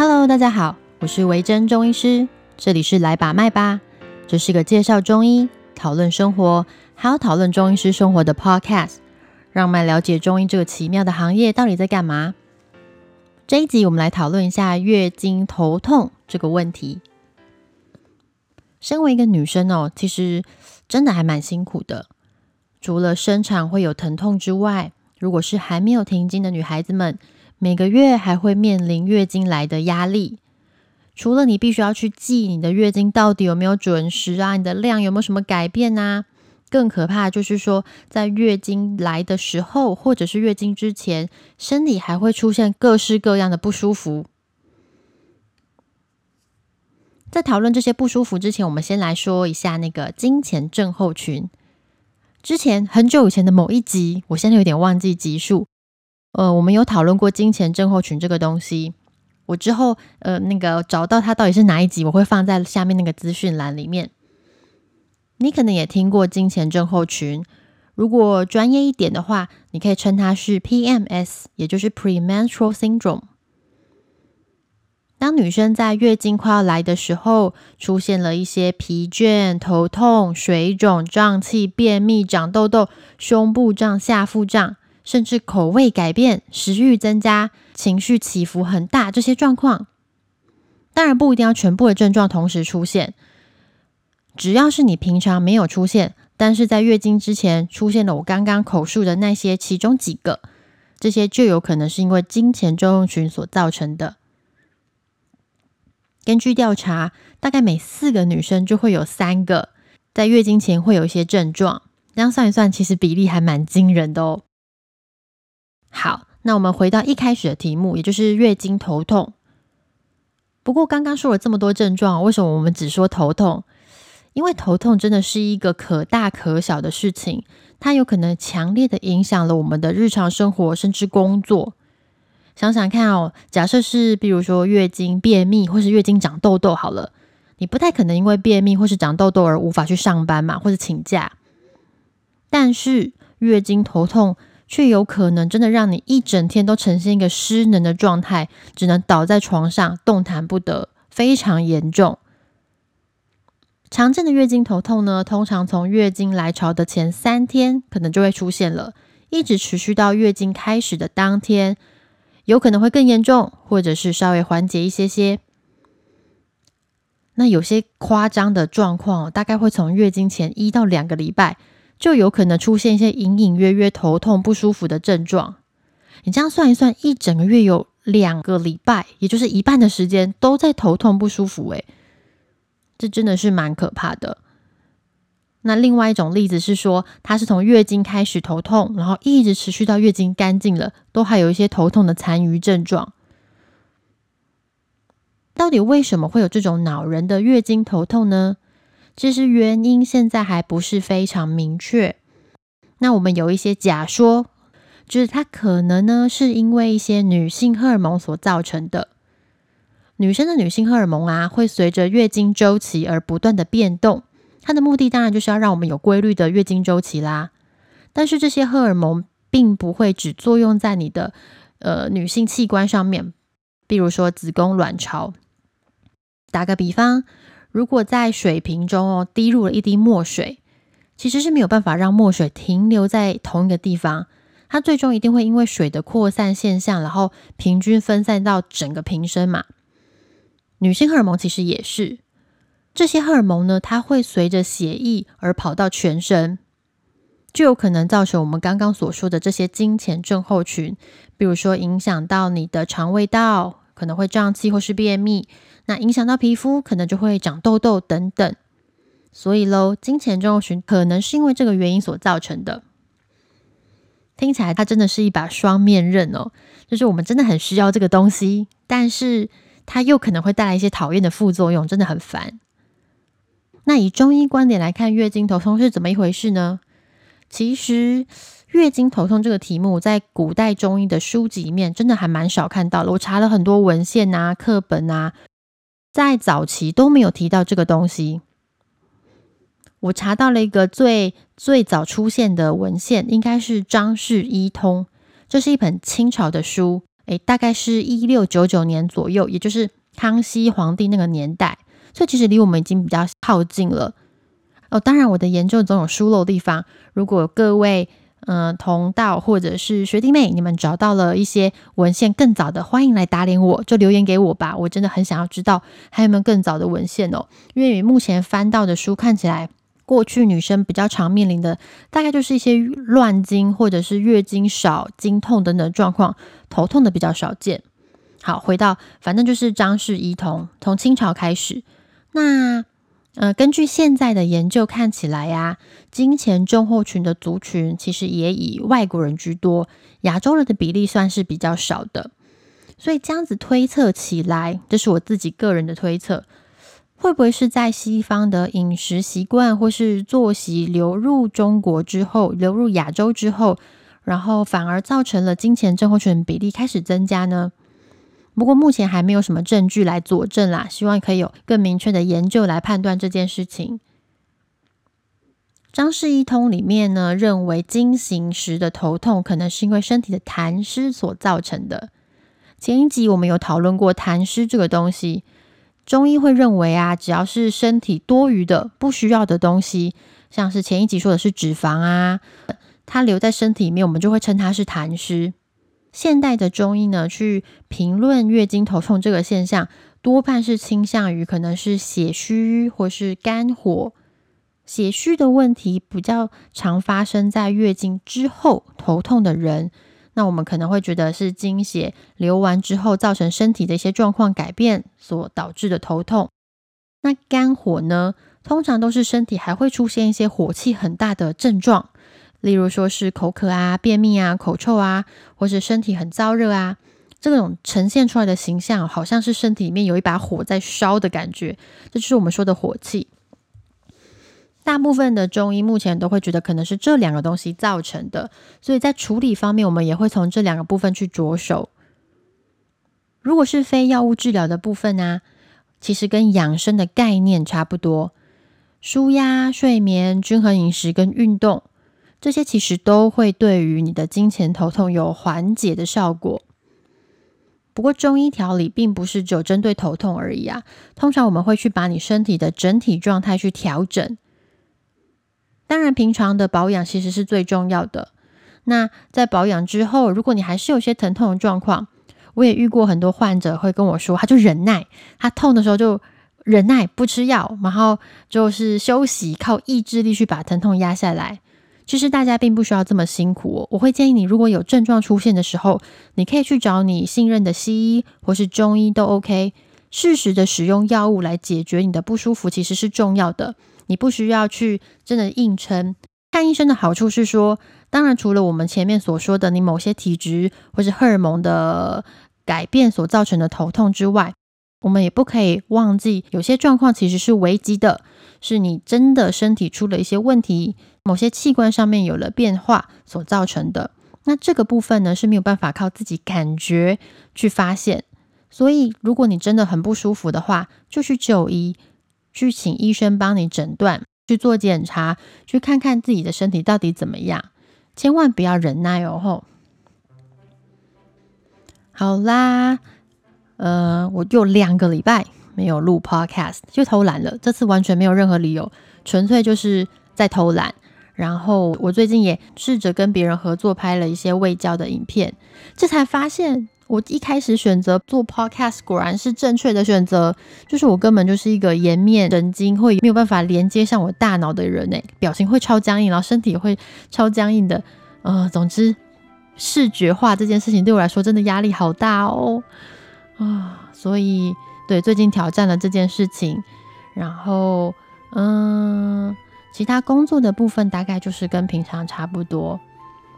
Hello，大家好，我是维珍中医师，这里是来把脉吧，这是个介绍中医、讨论生活，还有讨论中医师生活的 Podcast，让我们了解中医这个奇妙的行业到底在干嘛。这一集我们来讨论一下月经头痛这个问题。身为一个女生哦，其实真的还蛮辛苦的，除了生产会有疼痛之外，如果是还没有停经的女孩子们。每个月还会面临月经来的压力，除了你必须要去记你的月经到底有没有准时啊，你的量有没有什么改变啊，更可怕就是说，在月经来的时候，或者是月经之前，身体还会出现各式各样的不舒服。在讨论这些不舒服之前，我们先来说一下那个经前症候群。之前很久以前的某一集，我现在有点忘记集数。呃，我们有讨论过金钱症候群这个东西。我之后呃，那个找到它到底是哪一集，我会放在下面那个资讯栏里面。你可能也听过金钱症候群，如果专业一点的话，你可以称它是 PMS，也就是 Premenstrual Syndrome。当女生在月经快要来的时候，出现了一些疲倦、头痛、水肿、胀气、便秘、长痘痘、胸部胀、下腹胀。甚至口味改变、食欲增加、情绪起伏很大，这些状况当然不一定要全部的症状同时出现。只要是你平常没有出现，但是在月经之前出现了我刚刚口述的那些其中几个，这些就有可能是因为经前症用群所造成的。根据调查，大概每四个女生就会有三个在月经前会有一些症状。这样算一算，其实比例还蛮惊人的哦。好，那我们回到一开始的题目，也就是月经头痛。不过刚刚说了这么多症状，为什么我们只说头痛？因为头痛真的是一个可大可小的事情，它有可能强烈的影响了我们的日常生活，甚至工作。想想看哦，假设是比如说月经便秘，或是月经长痘痘，好了，你不太可能因为便秘或是长痘痘而无法去上班嘛，或者请假。但是月经头痛。却有可能真的让你一整天都呈现一个失能的状态，只能倒在床上动弹不得，非常严重。常见的月经头痛呢，通常从月经来潮的前三天可能就会出现了，一直持续到月经开始的当天，有可能会更严重，或者是稍微缓解一些些。那有些夸张的状况，大概会从月经前一到两个礼拜。就有可能出现一些隐隐约约头痛不舒服的症状。你这样算一算，一整个月有两个礼拜，也就是一半的时间都在头痛不舒服。诶，这真的是蛮可怕的。那另外一种例子是说，他是从月经开始头痛，然后一直持续到月经干净了，都还有一些头痛的残余症状。到底为什么会有这种恼人的月经头痛呢？其实原因现在还不是非常明确。那我们有一些假说，就是它可能呢是因为一些女性荷尔蒙所造成的。女生的女性荷尔蒙啊，会随着月经周期而不断的变动。它的目的当然就是要让我们有规律的月经周期啦。但是这些荷尔蒙并不会只作用在你的呃女性器官上面，比如说子宫、卵巢。打个比方。如果在水瓶中哦滴入了一滴墨水，其实是没有办法让墨水停留在同一个地方，它最终一定会因为水的扩散现象，然后平均分散到整个瓶身嘛。女性荷尔蒙其实也是，这些荷尔蒙呢，它会随着血液而跑到全身，就有可能造成我们刚刚所说的这些经前症候群，比如说影响到你的肠胃道，可能会胀气或是便秘。那影响到皮肤，可能就会长痘痘等等。所以喽，金钱症候群可能是因为这个原因所造成的。听起来它真的是一把双面刃哦，就是我们真的很需要这个东西，但是它又可能会带来一些讨厌的副作用，真的很烦。那以中医观点来看，月经头痛是怎么一回事呢？其实，月经头痛这个题目在古代中医的书籍里面真的还蛮少看到了。我查了很多文献啊、课本啊。在早期都没有提到这个东西。我查到了一个最最早出现的文献，应该是《张氏医通》，这是一本清朝的书，诶，大概是一六九九年左右，也就是康熙皇帝那个年代，所以其实离我们已经比较靠近了。哦，当然我的研究总有疏漏地方，如果各位。嗯，同道或者是学弟妹，你们找到了一些文献更早的，欢迎来打脸我，就留言给我吧。我真的很想要知道还有没有更早的文献哦。因为目前翻到的书看起来，过去女生比较常面临的，大概就是一些乱经或者是月经少、经痛等等状况，头痛的比较少见。好，回到反正就是张氏遗童，从清朝开始，那。呃，根据现在的研究看起来呀，金钱重候群的族群其实也以外国人居多，亚洲人的比例算是比较少的。所以这样子推测起来，这是我自己个人的推测，会不会是在西方的饮食习惯或是作息流入中国之后，流入亚洲之后，然后反而造成了金钱症候群比例开始增加呢？不过目前还没有什么证据来佐证啦，希望可以有更明确的研究来判断这件事情。张氏一通里面呢，认为经行时的头痛可能是因为身体的痰湿所造成的。前一集我们有讨论过痰湿这个东西，中医会认为啊，只要是身体多余的、不需要的东西，像是前一集说的是脂肪啊，它留在身体里面，我们就会称它是痰湿。现代的中医呢，去评论月经头痛这个现象，多半是倾向于可能是血虚或是肝火。血虚的问题比较常发生在月经之后头痛的人，那我们可能会觉得是经血流完之后造成身体的一些状况改变所导致的头痛。那肝火呢，通常都是身体还会出现一些火气很大的症状。例如说是口渴啊、便秘啊、口臭啊，或是身体很燥热啊，这种呈现出来的形象，好像是身体里面有一把火在烧的感觉，这就是我们说的火气。大部分的中医目前都会觉得可能是这两个东西造成的，所以在处理方面，我们也会从这两个部分去着手。如果是非药物治疗的部分呢，其实跟养生的概念差不多，舒压、睡眠、均衡饮食跟运动。这些其实都会对于你的金钱头痛有缓解的效果。不过中医调理并不是只有针对头痛而已啊，通常我们会去把你身体的整体状态去调整。当然，平常的保养其实是最重要的。那在保养之后，如果你还是有些疼痛的状况，我也遇过很多患者会跟我说，他就忍耐，他痛的时候就忍耐不吃药，然后就是休息，靠意志力去把疼痛压下来。其实大家并不需要这么辛苦哦。我会建议你，如果有症状出现的时候，你可以去找你信任的西医或是中医都 OK。适时的使用药物来解决你的不舒服，其实是重要的。你不需要去真的硬撑。看医生的好处是说，当然除了我们前面所说的你某些体质或是荷尔蒙的改变所造成的头痛之外，我们也不可以忘记，有些状况其实是危机的，是你真的身体出了一些问题。某些器官上面有了变化所造成的，那这个部分呢是没有办法靠自己感觉去发现。所以，如果你真的很不舒服的话，就去就医，去请医生帮你诊断，去做检查，去看看自己的身体到底怎么样。千万不要忍耐哦！吼，好啦，呃，我又两个礼拜没有录 Podcast，就偷懒了。这次完全没有任何理由，纯粹就是在偷懒。然后我最近也试着跟别人合作拍了一些未教的影片，这才发现我一开始选择做 podcast 果然是正确的选择。就是我根本就是一个颜面神经会没有办法连接上我大脑的人诶，表情会超僵硬，然后身体也会超僵硬的。呃，总之视觉化这件事情对我来说真的压力好大哦啊，所以对最近挑战了这件事情，然后嗯。其他工作的部分大概就是跟平常差不多。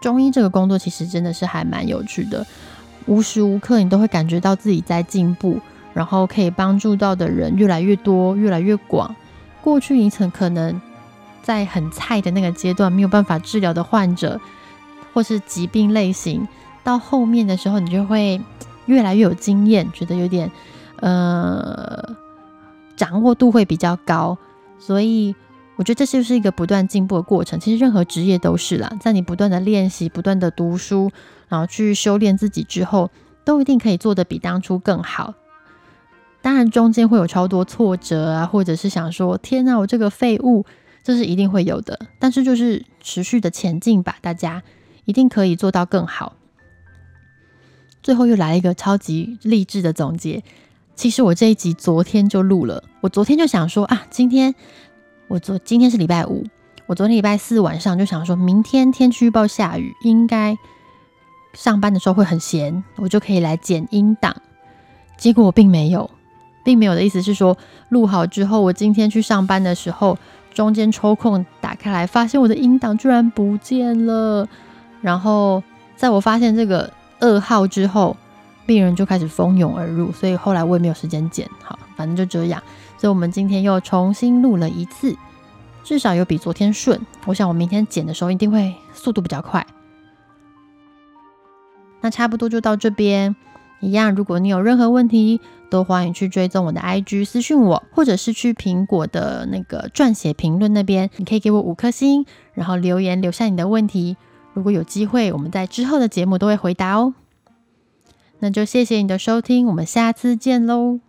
中医这个工作其实真的是还蛮有趣的，无时无刻你都会感觉到自己在进步，然后可以帮助到的人越来越多、越来越广。过去你曾可能在很菜的那个阶段没有办法治疗的患者，或是疾病类型，到后面的时候你就会越来越有经验，觉得有点呃掌握度会比较高，所以。我觉得这就是一个不断进步的过程。其实任何职业都是啦，在你不断的练习、不断的读书，然后去修炼自己之后，都一定可以做得比当初更好。当然，中间会有超多挫折啊，或者是想说“天哪，我这个废物”，这是一定会有的。但是就是持续的前进吧，大家一定可以做到更好。最后又来了一个超级励志的总结。其实我这一集昨天就录了，我昨天就想说啊，今天我昨今天是礼拜五，我昨天礼拜四晚上就想说，明天天气预报下雨，应该上班的时候会很闲，我就可以来剪音档。结果我并没有，并没有的意思是说，录好之后，我今天去上班的时候，中间抽空打开来，发现我的音档居然不见了。然后在我发现这个噩耗之后，病人就开始蜂拥而入，所以后来我也没有时间剪。好，反正就这样。所以我们今天又重新录了一次，至少有比昨天顺。我想我明天剪的时候一定会速度比较快。那差不多就到这边。一样，如果你有任何问题，都欢迎去追踪我的 IG 私讯我，或者是去苹果的那个撰写评论那边，你可以给我五颗星，然后留言留下你的问题。如果有机会，我们在之后的节目都会回答哦。那就谢谢你的收听，我们下次见喽。